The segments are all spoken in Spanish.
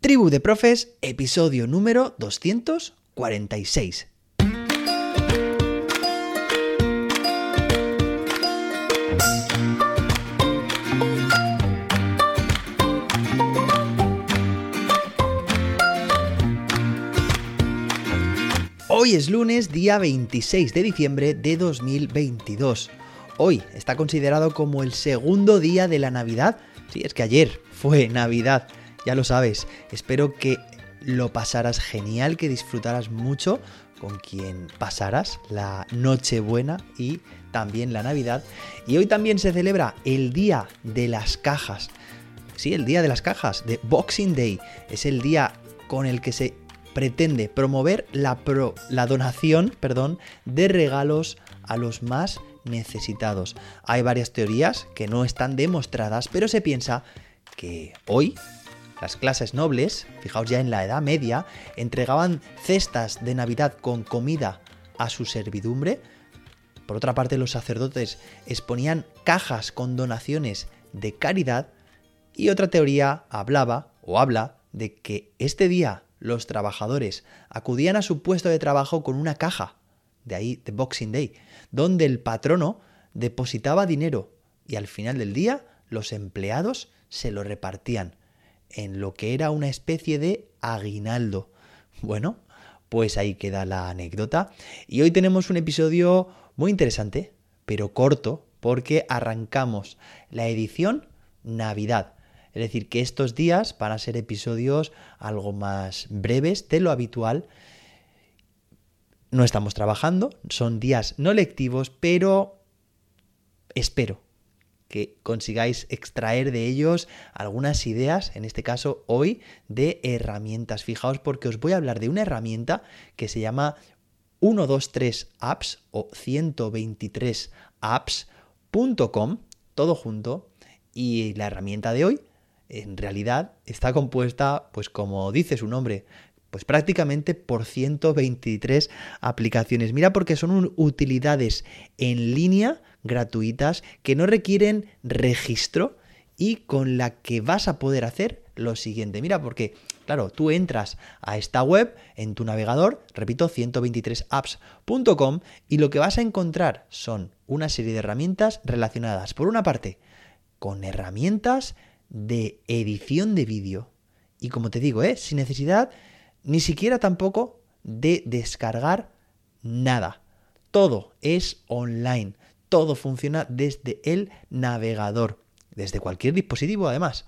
Tribu de Profes, episodio número 246. Hoy es lunes, día 26 de diciembre de 2022. Hoy está considerado como el segundo día de la Navidad. Sí, es que ayer fue Navidad ya lo sabes, espero que lo pasaras genial, que disfrutaras mucho con quien pasaras la Nochebuena y también la Navidad. Y hoy también se celebra el Día de las Cajas. Sí, el Día de las Cajas, de Boxing Day. Es el día con el que se pretende promover la, la donación perdón, de regalos a los más necesitados. Hay varias teorías que no están demostradas, pero se piensa que hoy las clases nobles, fijaos ya en la Edad Media, entregaban cestas de Navidad con comida a su servidumbre. Por otra parte, los sacerdotes exponían cajas con donaciones de caridad. Y otra teoría hablaba o habla de que este día los trabajadores acudían a su puesto de trabajo con una caja, de ahí de Boxing Day, donde el patrono depositaba dinero y al final del día los empleados se lo repartían en lo que era una especie de aguinaldo. Bueno, pues ahí queda la anécdota. Y hoy tenemos un episodio muy interesante, pero corto, porque arrancamos la edición Navidad. Es decir, que estos días van a ser episodios algo más breves de lo habitual. No estamos trabajando, son días no lectivos, pero espero que consigáis extraer de ellos algunas ideas, en este caso hoy, de herramientas. Fijaos porque os voy a hablar de una herramienta que se llama 123 apps o 123 apps.com, todo junto, y la herramienta de hoy en realidad está compuesta, pues como dice su nombre, pues prácticamente por 123 aplicaciones. Mira porque son utilidades en línea gratuitas que no requieren registro y con la que vas a poder hacer lo siguiente. Mira, porque, claro, tú entras a esta web en tu navegador, repito, 123apps.com, y lo que vas a encontrar son una serie de herramientas relacionadas, por una parte, con herramientas de edición de vídeo. Y como te digo, ¿eh? sin necesidad ni siquiera tampoco de descargar nada. Todo es online. Todo funciona desde el navegador. Desde cualquier dispositivo además.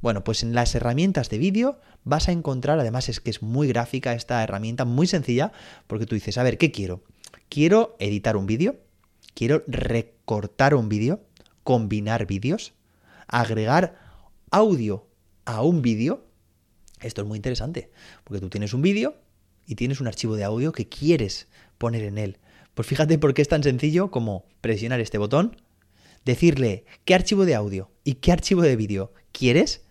Bueno, pues en las herramientas de vídeo vas a encontrar, además es que es muy gráfica esta herramienta, muy sencilla, porque tú dices, a ver, ¿qué quiero? Quiero editar un vídeo, quiero recortar un vídeo, combinar vídeos, agregar audio a un vídeo, esto es muy interesante, porque tú tienes un vídeo y tienes un archivo de audio que quieres poner en él. Pues fíjate por qué es tan sencillo como presionar este botón, decirle qué archivo de audio y qué archivo de vídeo quieres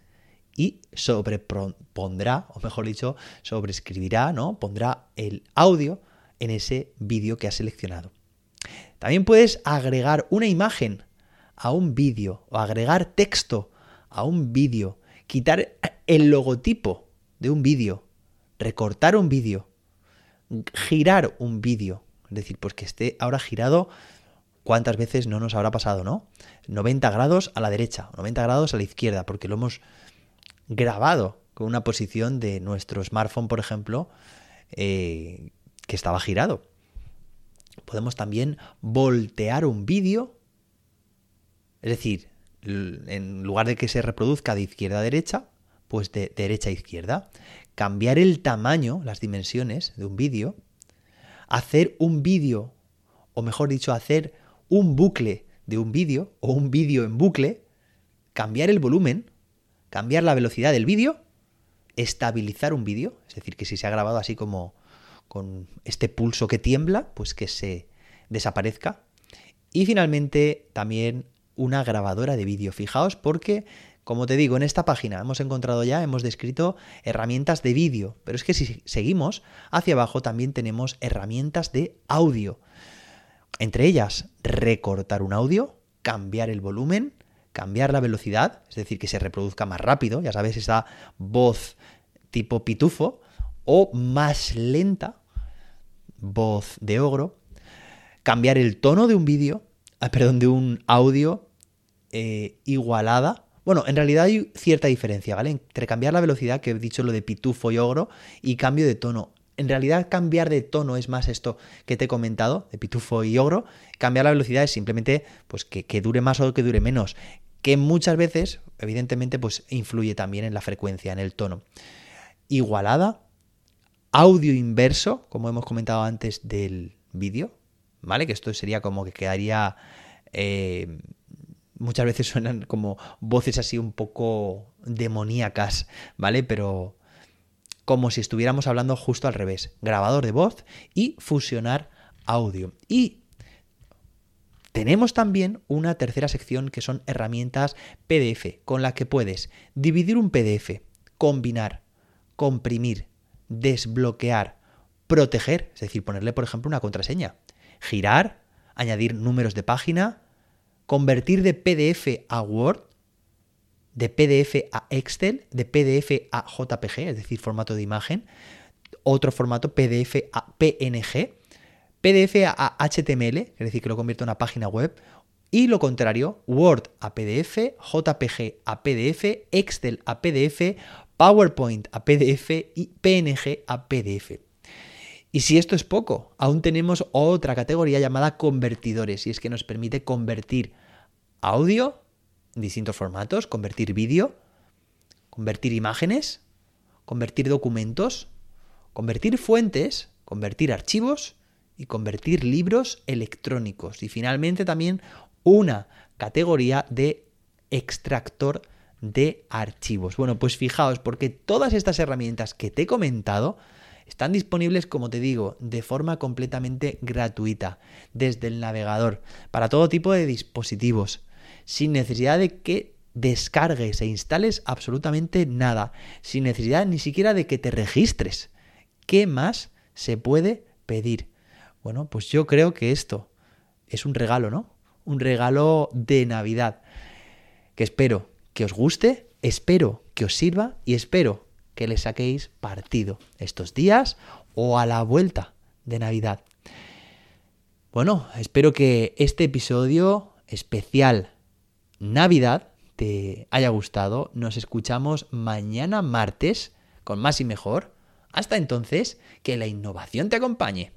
y sobrepondrá, o mejor dicho, sobreescribirá, ¿no? Pondrá el audio en ese vídeo que has seleccionado. También puedes agregar una imagen a un vídeo o agregar texto a un vídeo quitar el logotipo de un vídeo, recortar un vídeo, girar un vídeo, decir, pues que esté ahora girado, ¿cuántas veces no nos habrá pasado, no? 90 grados a la derecha, 90 grados a la izquierda, porque lo hemos grabado con una posición de nuestro smartphone, por ejemplo, eh, que estaba girado. Podemos también voltear un vídeo, es decir, en lugar de que se reproduzca de izquierda a derecha, pues de derecha a izquierda. Cambiar el tamaño, las dimensiones de un vídeo. Hacer un vídeo, o mejor dicho, hacer un bucle de un vídeo, o un vídeo en bucle. Cambiar el volumen, cambiar la velocidad del vídeo, estabilizar un vídeo, es decir, que si se ha grabado así como con este pulso que tiembla, pues que se desaparezca. Y finalmente también una grabadora de vídeo. Fijaos porque, como te digo, en esta página hemos encontrado ya, hemos descrito herramientas de vídeo, pero es que si seguimos hacia abajo también tenemos herramientas de audio. Entre ellas, recortar un audio, cambiar el volumen, cambiar la velocidad, es decir, que se reproduzca más rápido, ya sabes, esa voz tipo pitufo, o más lenta, voz de ogro, cambiar el tono de un vídeo, ah, perdón, de un audio eh, igualada. Bueno, en realidad hay cierta diferencia, ¿vale? Entre cambiar la velocidad, que he dicho lo de pitufo y ogro, y cambio de tono. En realidad cambiar de tono es más esto que te he comentado, de pitufo y ogro. Cambiar la velocidad es simplemente pues, que, que dure más o que dure menos, que muchas veces, evidentemente, pues influye también en la frecuencia, en el tono. Igualada, audio inverso, como hemos comentado antes del vídeo, ¿vale? Que esto sería como que quedaría... Eh, muchas veces suenan como voces así un poco demoníacas, ¿vale? Pero como si estuviéramos hablando justo al revés. Grabador de voz y fusionar audio. Y tenemos también una tercera sección que son herramientas PDF, con la que puedes dividir un PDF, combinar, comprimir, desbloquear, proteger, es decir, ponerle, por ejemplo, una contraseña, girar, añadir números de página, convertir de PDF a Word, de PDF a Excel, de PDF a JPG, es decir, formato de imagen, otro formato PDF a PNG, PDF a HTML, es decir, que lo convierto en una página web, y lo contrario, Word a PDF, JPG a PDF, Excel a PDF, PowerPoint a PDF y PNG a PDF. Y si esto es poco, aún tenemos otra categoría llamada convertidores, y es que nos permite convertir audio en distintos formatos, convertir vídeo, convertir imágenes, convertir documentos, convertir fuentes, convertir archivos y convertir libros electrónicos. Y finalmente también una categoría de extractor de archivos. Bueno, pues fijaos, porque todas estas herramientas que te he comentado están disponibles, como te digo, de forma completamente gratuita desde el navegador para todo tipo de dispositivos, sin necesidad de que descargues e instales absolutamente nada, sin necesidad ni siquiera de que te registres. ¿Qué más se puede pedir? Bueno, pues yo creo que esto es un regalo, ¿no? Un regalo de Navidad que espero que os guste, espero que os sirva y espero que le saquéis partido estos días o a la vuelta de Navidad. Bueno, espero que este episodio especial Navidad te haya gustado. Nos escuchamos mañana martes con más y mejor. Hasta entonces, que la innovación te acompañe.